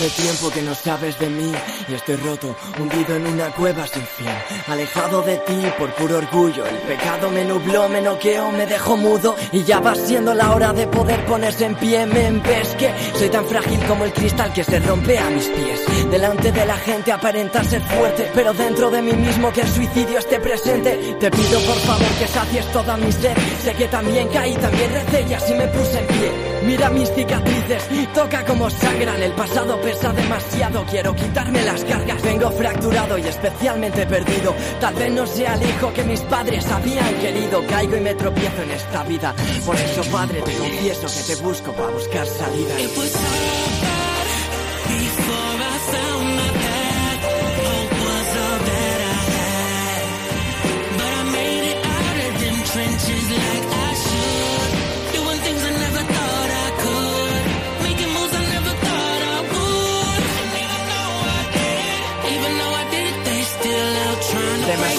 Hace tiempo que no sabes de mí y estoy roto, hundido en una cueva sin fin. Alejado de ti por puro orgullo, el pecado me nubló, me noqueó, me dejó mudo. Y ya va siendo la hora de poder ponerse en pie. Me que soy tan frágil como el cristal que se rompe a mis pies. Delante de la gente aparenta ser fuerte, pero dentro de mí mismo que el suicidio esté presente. Te pido por favor que sacies toda mi sed. Sé que también caí, también recé y así me puse en pie. Mira mis cicatrices, toca como sangran. El pasado pesa demasiado, quiero quitarme las cargas. Vengo fracturado y especialmente perdido. Tal vez no sea el hijo que mis padres habían querido. Caigo y me tropiezo en esta vida. Por eso, padre, te confieso que te busco para buscar salida.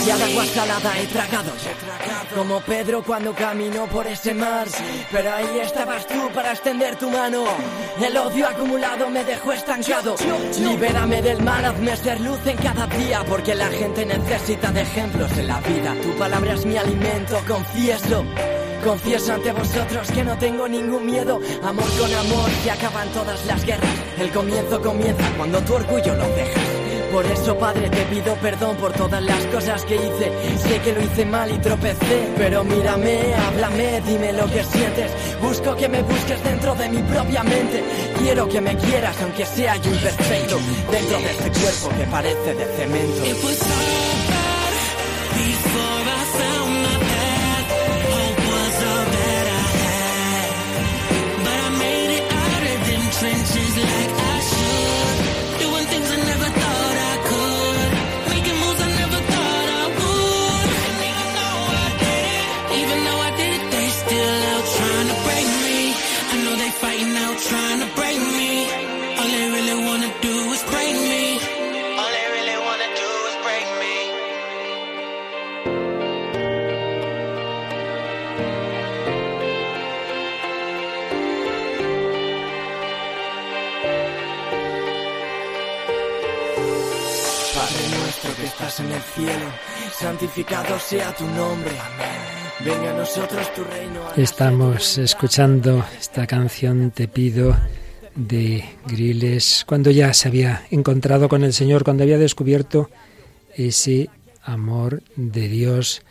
Demasiada me. agua salada he tragado. Como Pedro cuando caminó por ese mar Pero ahí estabas tú para extender tu mano. El odio acumulado me dejó estancado. Libérame del mal, hazme ser luz en cada día Porque la gente necesita de ejemplos en la vida. Tu palabra es mi alimento, confieso. Confieso ante vosotros que no tengo ningún miedo. Amor con amor se acaban todas las guerras. El comienzo comienza cuando tu orgullo lo dejas por eso, Padre, te pido perdón por todas las cosas que hice. Sé que lo hice mal y tropecé, pero mírame, háblame, dime lo que sientes. Busco que me busques dentro de mi propia mente. Quiero que me quieras, aunque sea yo imperfecto, dentro de este cuerpo que parece de cemento. Estás en el cielo, santificado sea tu nombre. Venga a nosotros tu reino. Estamos escuchando esta canción Te pido de Griles cuando ya se había encontrado con el Señor, cuando había descubierto ese amor de Dios,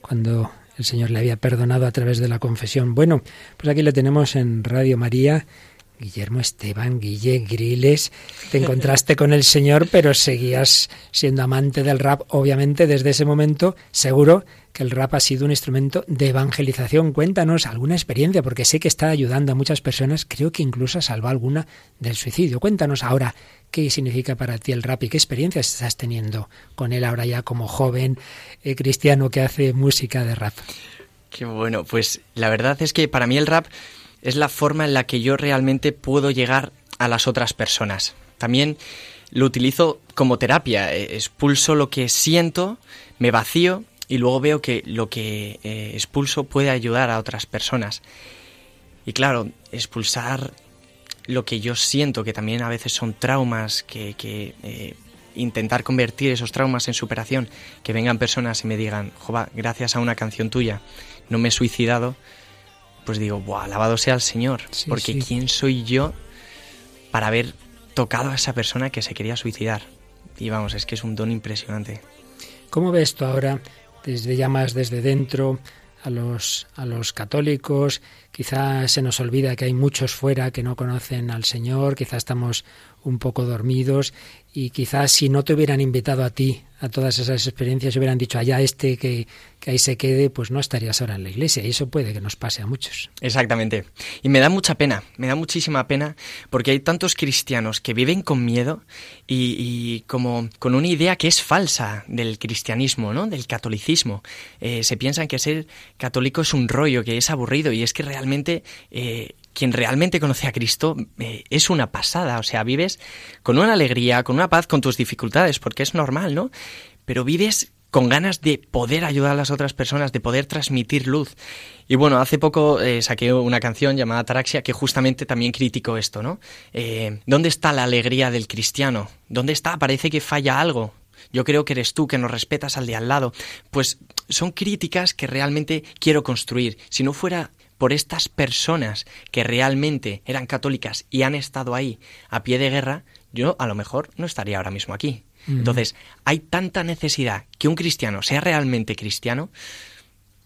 cuando el Señor le había perdonado a través de la confesión. Bueno, pues aquí le tenemos en Radio María. Guillermo Esteban, Guille Griles, te encontraste con el Señor, pero seguías siendo amante del rap, obviamente, desde ese momento, seguro que el rap ha sido un instrumento de evangelización. Cuéntanos alguna experiencia, porque sé que está ayudando a muchas personas, creo que incluso salvado alguna del suicidio. Cuéntanos ahora qué significa para ti el rap y qué experiencias estás teniendo con él ahora ya como joven eh, cristiano que hace música de rap. Qué bueno, pues la verdad es que para mí el rap es la forma en la que yo realmente puedo llegar a las otras personas. También lo utilizo como terapia. Eh, Expulso lo que siento, me vacío y luego veo que lo que eh, expulso puede ayudar a otras personas. Y claro, expulsar lo que yo siento, que también a veces son traumas, que, que, eh, intentar convertir esos traumas en superación, que vengan personas y me digan, jova, gracias a una canción tuya no me he suicidado, pues digo, Buah, alabado sea el Señor, Sí, porque sí. ¿quién soy yo para haber tocado a esa persona que se quería suicidar? Y vamos, es que es un don impresionante. ¿Cómo ves tú ahora, desde ya más desde dentro, a los, a los católicos? Quizás se nos olvida que hay muchos fuera que no conocen al Señor, quizás estamos un poco dormidos y quizás si no te hubieran invitado a ti a todas esas experiencias, hubieran dicho allá este que, que ahí se quede, pues no estarías ahora en la iglesia. Y eso puede que nos pase a muchos. Exactamente. Y me da mucha pena, me da muchísima pena, porque hay tantos cristianos que viven con miedo y, y como con una idea que es falsa del cristianismo, ¿no? Del catolicismo. Eh, se piensan que ser católico es un rollo, que es aburrido, y es que realmente eh, quien realmente conoce a Cristo eh, es una pasada. O sea, vives con una alegría, con una paz, con tus dificultades, porque es normal, ¿no? Pero vives con ganas de poder ayudar a las otras personas, de poder transmitir luz. Y bueno, hace poco eh, saqué una canción llamada Ataraxia que justamente también criticó esto, ¿no? Eh, ¿Dónde está la alegría del cristiano? ¿Dónde está? Parece que falla algo. Yo creo que eres tú, que nos respetas al de al lado. Pues son críticas que realmente quiero construir. Si no fuera por estas personas que realmente eran católicas y han estado ahí a pie de guerra, yo a lo mejor no estaría ahora mismo aquí. Entonces, hay tanta necesidad que un cristiano sea realmente cristiano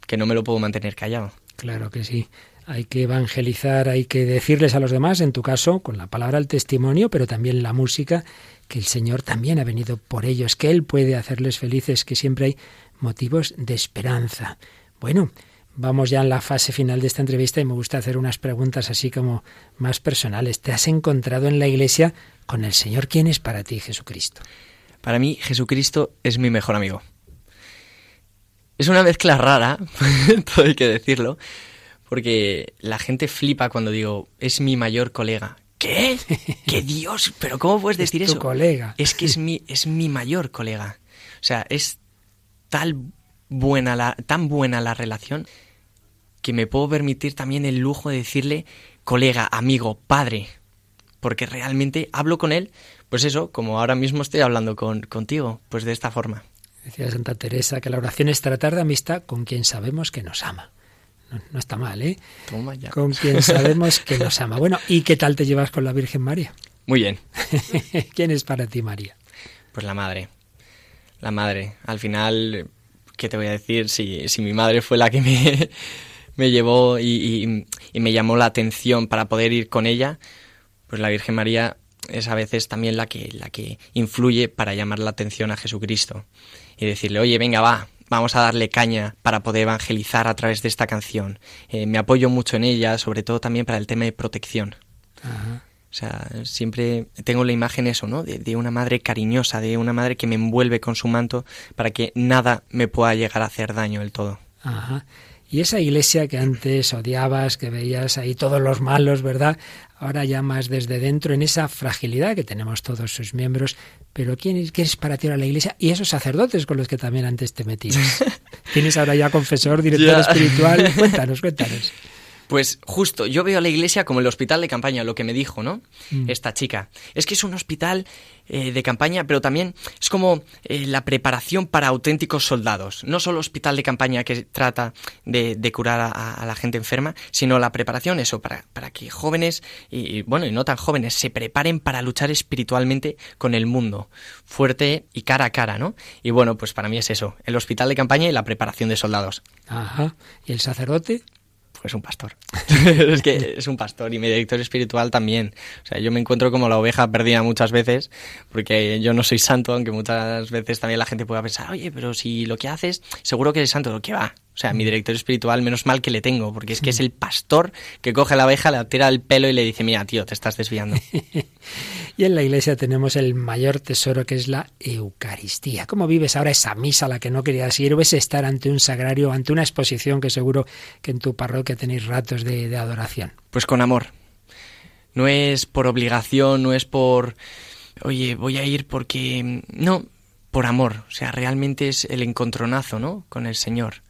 que no me lo puedo mantener callado. Claro que sí. Hay que evangelizar, hay que decirles a los demás, en tu caso, con la palabra el testimonio, pero también la música, que el Señor también ha venido por ellos, que Él puede hacerles felices, que siempre hay motivos de esperanza. Bueno, vamos ya en la fase final de esta entrevista y me gusta hacer unas preguntas así como más personales. ¿Te has encontrado en la iglesia con el Señor? ¿Quién es para ti Jesucristo? Para mí, Jesucristo es mi mejor amigo. Es una mezcla rara, (laughs) todo hay que decirlo, porque la gente flipa cuando digo, es mi mayor colega. ¿Qué? ¿Qué (laughs) Dios? ¿Pero cómo puedes decir Es tu eso? colega. Es que es mi, es mi mayor colega. O sea, es tal buena la, tan buena la relación que me puedo permitir también el lujo de decirle colega, amigo, padre. Porque realmente hablo con él, pues eso, como ahora mismo estoy hablando con, contigo, pues de esta forma. Decía Santa Teresa que la oración es tratar de amistad con quien sabemos que nos ama. No, no está mal, ¿eh? Toma ya. Con quien sabemos que nos ama. Bueno, ¿y qué tal te llevas con la Virgen María? Muy bien. (laughs) ¿Quién es para ti María? Pues la madre. La madre. Al final, ¿qué te voy a decir? Si, si mi madre fue la que me, me llevó y, y- y me llamó la atención para poder ir con ella, pues la Virgen María es a veces también la que, la que influye para llamar la atención a Jesucristo y decirle, oye, venga, va, vamos a darle caña para poder evangelizar a través de esta canción. Eh, me apoyo mucho en ella, sobre todo también para el tema de protección. Ajá. O sea, siempre tengo la imagen eso, ¿no? De, de una madre cariñosa, de una madre que me envuelve con su manto para que nada me pueda llegar a hacer daño del todo. Ajá. Y esa iglesia que antes odiabas, que veías ahí todos los malos, ¿verdad? Ahora ya más desde dentro, en esa fragilidad que tenemos todos sus miembros. Pero ¿quién es, qué es para ti ahora la iglesia? Y esos sacerdotes con los que también antes te metías. (laughs) Tienes ahora ya confesor, director espiritual. Cuéntanos, cuéntanos. Pues justo, yo veo a la iglesia como el hospital de campaña, lo que me dijo, ¿no? Mm. Esta chica. Es que es un hospital eh, de campaña, pero también es como eh, la preparación para auténticos soldados. No solo hospital de campaña que trata de, de curar a, a la gente enferma, sino la preparación, eso, para, para que jóvenes, y y, bueno, y no tan jóvenes, se preparen para luchar espiritualmente con el mundo, fuerte y cara a cara, ¿no? Y bueno, pues para mí es eso, el hospital de campaña y la preparación de soldados. Ajá. ¿Y el sacerdote? Pues un pastor. (laughs) es que es un pastor y mi director espiritual también. O sea, yo me encuentro como la oveja perdida muchas veces, porque yo no soy santo, aunque muchas veces también la gente pueda pensar, oye, pero si lo que haces, seguro que eres santo. ¿Qué va? O sea, mi director espiritual, menos mal que le tengo, porque es que es el pastor que coge a la oveja, le tira el pelo y le dice, mira, tío, te estás desviando. (laughs) Y en la iglesia tenemos el mayor tesoro que es la Eucaristía. ¿Cómo vives ahora esa misa a la que no querías ir? ¿O ese estar ante un sagrario, ante una exposición que seguro que en tu parroquia tenéis ratos de, de adoración? Pues con amor. No es por obligación, no es por oye, voy a ir porque... No, por amor. O sea, realmente es el encontronazo, ¿no? Con el Señor.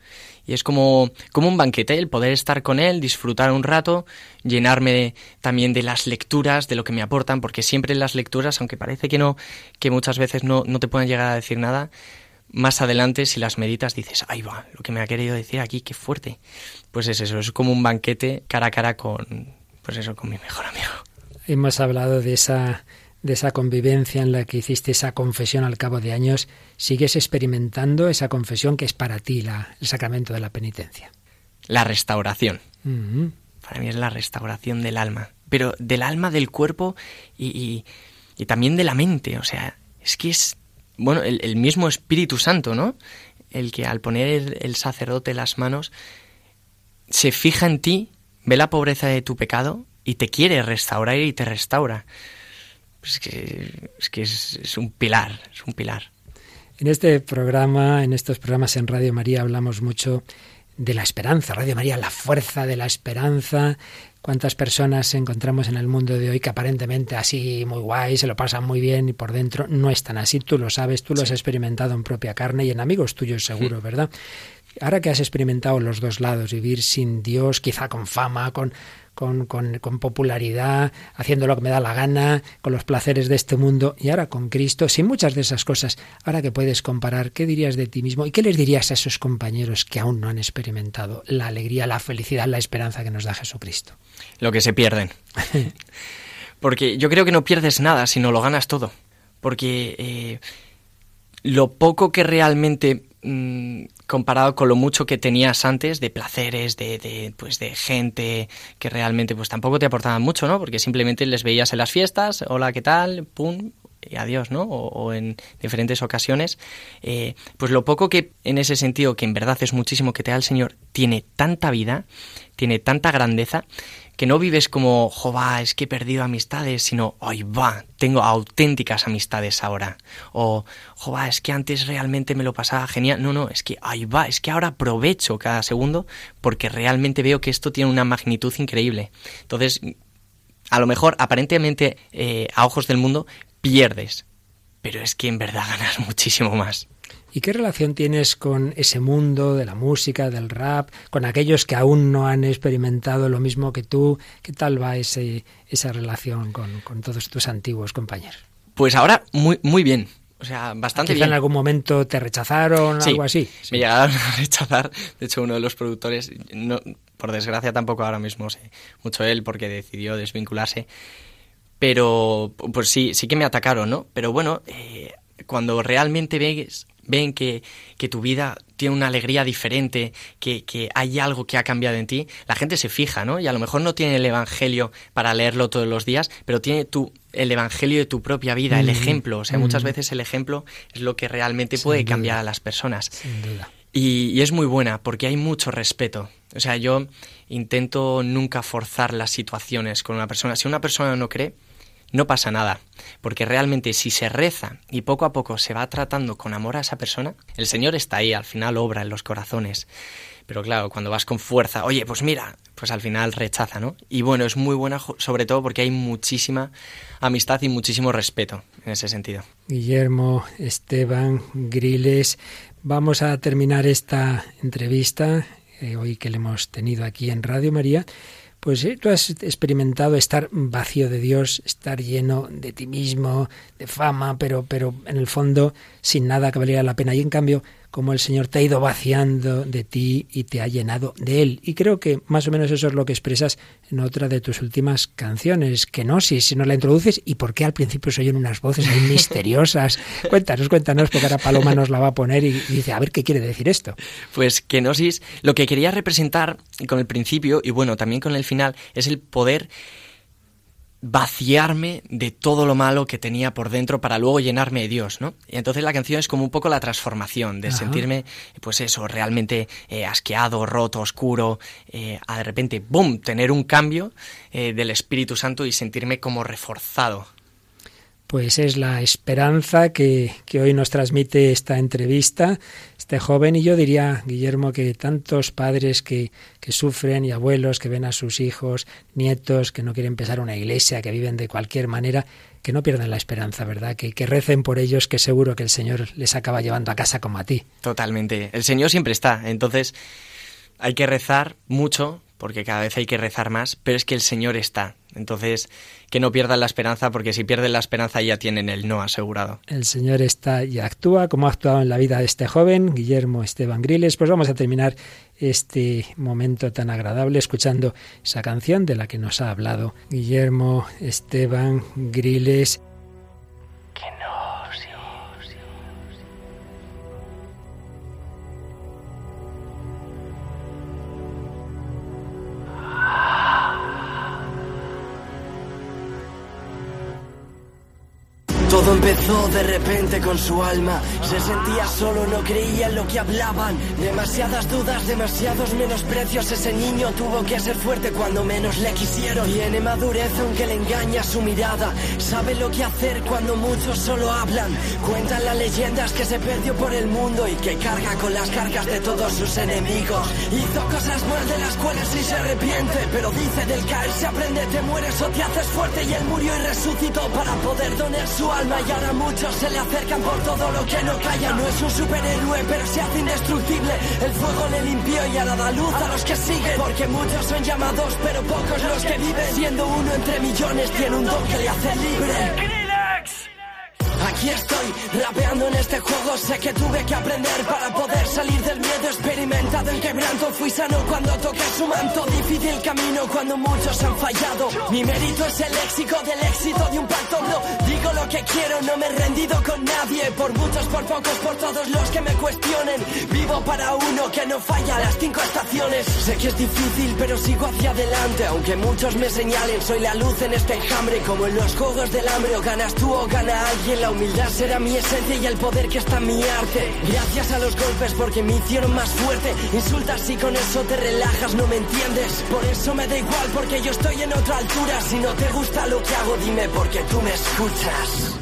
Y es como, como un banquete, el poder estar con Él, disfrutar un rato, llenarme también de las lecturas, de lo que me aportan, porque siempre las lecturas, aunque parece que no, que muchas veces no, no te pueden llegar a decir nada, más adelante, si las meditas, dices, ahí va, lo que me ha querido decir aquí, qué fuerte. Pues es eso, es como un banquete cara a cara con, pues eso, con mi mejor amigo. Hemos hablado de esa, de esa convivencia en la que hiciste esa confesión al cabo de años. ¿Sigues experimentando esa confesión que es para ti la, el sacramento de la penitencia? La restauración. Para mí es la restauración del alma. Pero del alma, del cuerpo y, y, y también de la mente. O sea, es que es bueno, el, el, mismo Espíritu Santo, ¿no? El que al poner el, el, sacerdote las manos se fija en ti, ve la pobreza de tu pecado y te quiere restaurar y te restaura. Es que es, que es, es un pilar, es un pilar. En este programa, en estos programas en Radio María hablamos mucho de la esperanza. Radio María, la fuerza de la esperanza. ¿Cuántas personas encontramos en el mundo de hoy que aparentemente así muy guay, se lo pasan muy bien y por dentro no están así? Tú lo sabes, tú lo has experimentado en propia carne y en amigos tuyos seguro, ¿verdad? Ahora que has experimentado los dos lados, vivir sin Dios, quizá con fama, con, con, con, con, popularidad, haciendo lo que me da la gana, con los placeres de este mundo, y ahora con Cristo, sin muchas de esas cosas, ahora que puedes comparar, ¿qué dirías de ti mismo? ¿Y qué les dirías a esos compañeros que aún no han experimentado la alegría, la felicidad, la esperanza que nos da Jesucristo? Lo que se pierden. (laughs) Porque yo creo que no pierdes nada, sino lo ganas todo. Porque eh, lo poco que realmente mmm, comparado con lo mucho que tenías antes de placeres, de, pues de gente que realmente pues tampoco te aportaban mucho, ¿no? Porque simplemente les veías en las fiestas, hola, ¿qué tal? Pum, y adiós, ¿no? O, o en diferentes ocasiones. Eh, pues lo poco que en ese sentido, que en verdad es muchísimo que te da el Señor, tiene tanta vida, tiene tanta grandeza, que no vives como, jova, es que he perdido amistades, sino, ay, va, tengo auténticas amistades ahora. O, jova, es que antes realmente me lo pasaba genial. No, no, es que, ay, va, es que ahora aprovecho cada segundo porque realmente veo que esto tiene una magnitud increíble. Entonces, a lo mejor, aparentemente, eh, a ojos del mundo, pierdes. Pero es que en verdad (laughs) ganas muchísimo más. ¿Y qué relación tienes con ese mundo de la música, del rap, con aquellos que aún no han experimentado lo mismo que tú? ¿Qué tal va ese, esa relación con, con todos tus antiguos compañeros? Pues ahora muy, muy bien. O sea, bastante Quizá bien. en algún momento te rechazaron, sí, algo así. Sí. Me llegaron a rechazar. De hecho, uno de los productores, no, por desgracia tampoco ahora mismo sé mucho él porque decidió desvincularse. Pero, pues sí, sí que me atacaron, ¿no? Pero bueno, eh, cuando realmente ves ven que, que, tu vida tiene una alegría diferente, que, que, hay algo que ha cambiado en ti, la gente se fija, ¿no? Y a lo mejor no tiene el Evangelio para leerlo todos los días, pero tiene tu, el Evangelio de tu propia vida, mm. el ejemplo. O sea, mm. muchas veces el ejemplo es lo que realmente Sin puede duda. cambiar a las personas. Sin duda. Y, y, es muy buena porque hay mucho respeto. O sea, yo intento nunca forzar las situaciones con una persona. Si una persona no cree, no pasa nada, porque realmente si se reza y poco a poco se va tratando con amor a esa persona, el Señor está ahí, al final obra en los corazones. Pero claro, cuando vas con fuerza, oye, pues mira, pues al final rechaza, ¿no? Y bueno, es muy buena sobre todo porque hay muchísima amistad y muchísimo respeto en ese sentido. Guillermo, Esteban, Griles, vamos a terminar esta entrevista eh, hoy que le hemos tenido aquí en Radio María pues ¿eh? tú has experimentado estar vacío de Dios, estar lleno de ti mismo, de fama, pero, pero en el fondo sin nada que valiera la pena. Y en cambio, como el Señor te ha ido vaciando de ti y te ha llenado de Él. Y creo que más o menos eso es lo que expresas en otra de tus últimas canciones, que no, si, si no la introduces, y por qué al principio se oyen unas voces ahí misteriosas. (laughs) cuéntanos, cuéntanos, porque ahora Paloma nos la va a poner y, y dice, a ver qué quiere decir esto. Pues kenosis, lo que quería representar con el principio y bueno, también con el final, es el poder vaciarme de todo lo malo que tenía por dentro para luego llenarme de Dios, ¿no? Y entonces la canción es como un poco la transformación, de Ajá. sentirme, pues eso, realmente eh, asqueado, roto, oscuro, eh, a de repente, ¡boom!, tener un cambio eh, del Espíritu Santo y sentirme como reforzado. Pues es la esperanza que, que hoy nos transmite esta entrevista, este joven, y yo diría, Guillermo, que tantos padres que, que sufren y abuelos que ven a sus hijos, nietos, que no quieren empezar una iglesia, que viven de cualquier manera, que no pierdan la esperanza, ¿verdad? Que, que recen por ellos, que seguro que el Señor les acaba llevando a casa como a ti. Totalmente. El Señor siempre está. Entonces hay que rezar mucho, porque cada vez hay que rezar más, pero es que el Señor está. Entonces, que no pierdan la esperanza, porque si pierden la esperanza ya tienen el no asegurado. El Señor está y actúa como ha actuado en la vida de este joven, Guillermo Esteban Griles. Pues vamos a terminar este momento tan agradable escuchando esa canción de la que nos ha hablado Guillermo Esteban Griles. Todo empezó de repente con su alma. Se sentía solo, no creía en lo que hablaban. Demasiadas dudas, demasiados menosprecios. Ese niño tuvo que ser fuerte cuando menos le quisieron. Tiene madurez aunque le engaña su mirada. Sabe lo que hacer cuando muchos solo hablan. Cuentan las leyendas que se perdió por el mundo y que carga con las cargas de todos sus enemigos. Hizo cosas mal de las cuales sí se arrepiente. Pero dice del caer se aprende, te mueres o te haces fuerte. Y él murió y resucitó para poder donar su alma. Y ahora muchos se le acercan por todo lo que no calla. No es un superhéroe, pero se hace indestructible. El fuego le limpió y ahora da luz a los que siguen. Porque muchos son llamados, pero pocos los que viven. Siendo uno entre millones, tiene un don que le hace libre. Aquí estoy, rapeando en este juego, sé que tuve que aprender para poder salir del miedo experimentado en quebranto. Fui sano cuando toqué su manto, difícil camino cuando muchos han fallado. Mi mérito es el léxico del éxito de un pacto, no digo lo que quiero, no me he rendido con nadie. Por muchos, por pocos, por todos los que me cuestionen. Vivo para uno que no falla las cinco estaciones. Sé que es difícil, pero sigo hacia adelante. Aunque muchos me señalen, soy la luz en este enjambre. Como en los juegos del hambre, o ganas tú o gana alguien. La humildad será mi esencia y el poder que está en mi arte. Gracias a los golpes porque me hicieron más fuerte. Insultas y con eso te relajas, no me entiendes. Por eso me da igual porque yo estoy en otra altura. Si no te gusta lo que hago, dime porque tú me escuchas.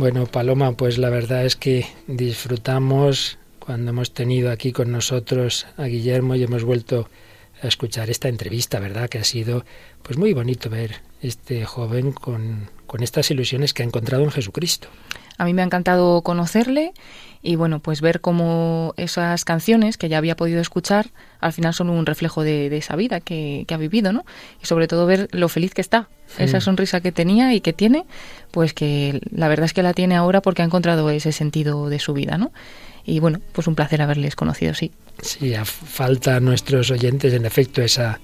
Bueno, Paloma, pues la verdad es que disfrutamos cuando hemos tenido aquí con nosotros a Guillermo y hemos vuelto a escuchar esta entrevista, ¿verdad? Que ha sido pues muy bonito ver este joven con, con estas ilusiones que ha encontrado en Jesucristo. A mí me ha encantado conocerle y bueno, pues ver cómo esas canciones que ya había podido escuchar al final son un reflejo de, de esa vida que, que, ha vivido, ¿no? Y sobre todo ver lo feliz que está, sí. esa sonrisa que tenía y que tiene, pues que la verdad es que la tiene ahora porque ha encontrado ese sentido de su vida, ¿no? Y bueno, pues un placer haberles conocido, sí. Sí, falta a nuestros oyentes, en efecto, esa,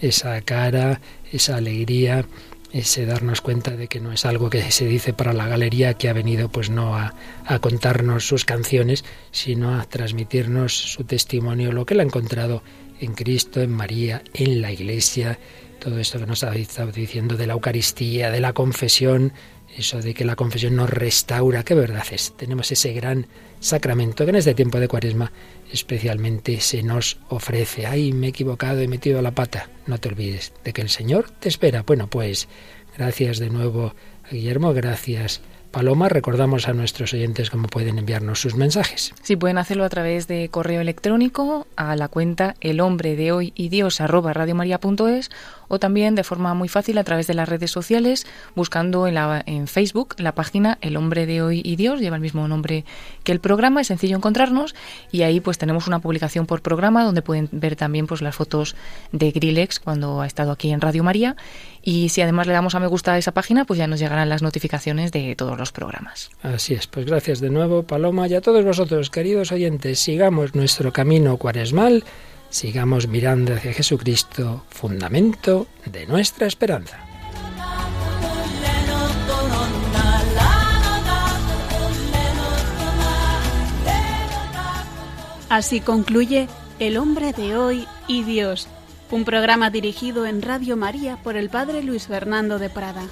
esa cara, esa alegría, ese darnos cuenta de que no es algo que se dice para la galería que ha venido pues no a, a, contarnos sus canciones sino a transmitirnos su testimonio lo que él ha encontrado en Cristo en María en la Iglesia todo esto que nos ha estado diciendo de la Eucaristía de la confesión eso de que la confesión nos restaura qué verdad es. Tenemos ese gran sacramento que en este tiempo de Cuaresma especialmente se nos ofrece. Ay, me he equivocado, he metido la pata. No te olvides de que el Señor te espera. Bueno, pues gracias de nuevo Guillermo, gracias Paloma, recordamos a nuestros oyentes cómo pueden enviarnos sus mensajes. Sí, pueden hacerlo a través de correo electrónico a la cuenta el hombre de hoy y Dios arroba radiomaria.es o también de forma muy fácil a través de las redes sociales buscando en, la, en Facebook la página El hombre de hoy y Dios, lleva el mismo nombre que el programa, es sencillo encontrarnos y ahí pues tenemos una publicación por programa donde pueden ver también pues las fotos de Grillex cuando ha estado aquí en Radio María y si además le damos a me gusta a esa página pues ya nos llegarán las notificaciones de todos los programas. Así es, pues gracias de nuevo Paloma y a todos vosotros queridos oyentes, sigamos nuestro camino cuaresmal sigamos mirando hacia Jesucristo, fundamento de nuestra esperanza. Así concluye El hombre de hoy y Dios, un programa dirigido en Radio María por el Padre Luis Fernando de Prada.